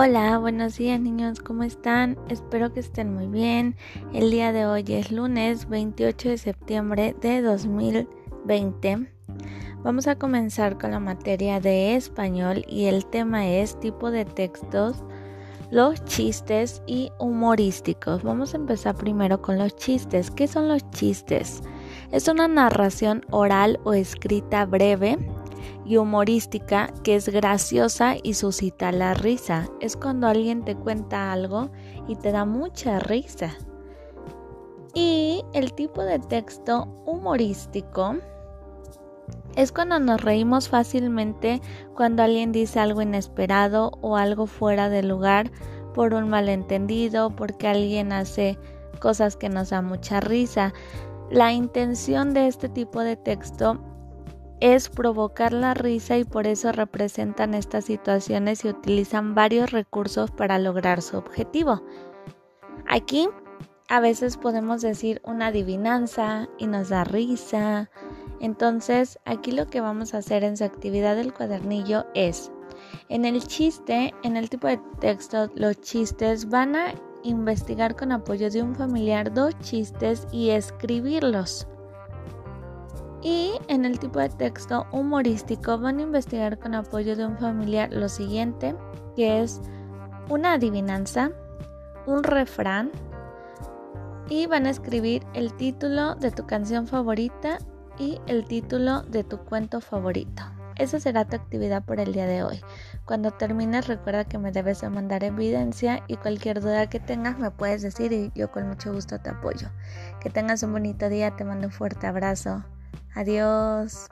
Hola, buenos días niños, ¿cómo están? Espero que estén muy bien. El día de hoy es lunes 28 de septiembre de 2020. Vamos a comenzar con la materia de español y el tema es tipo de textos, los chistes y humorísticos. Vamos a empezar primero con los chistes. ¿Qué son los chistes? Es una narración oral o escrita breve y humorística que es graciosa y suscita la risa. Es cuando alguien te cuenta algo y te da mucha risa. Y el tipo de texto humorístico es cuando nos reímos fácilmente cuando alguien dice algo inesperado o algo fuera de lugar por un malentendido, porque alguien hace cosas que nos da mucha risa. La intención de este tipo de texto es provocar la risa y por eso representan estas situaciones y utilizan varios recursos para lograr su objetivo. Aquí a veces podemos decir una adivinanza y nos da risa. Entonces aquí lo que vamos a hacer en su actividad del cuadernillo es, en el chiste, en el tipo de texto, los chistes van a investigar con apoyo de un familiar dos chistes y escribirlos. Y en el tipo de texto humorístico van a investigar con apoyo de un familiar lo siguiente, que es una adivinanza, un refrán y van a escribir el título de tu canción favorita y el título de tu cuento favorito. Esa será tu actividad por el día de hoy. Cuando termines recuerda que me debes de mandar evidencia y cualquier duda que tengas me puedes decir y yo con mucho gusto te apoyo. Que tengas un bonito día, te mando un fuerte abrazo. Adiós.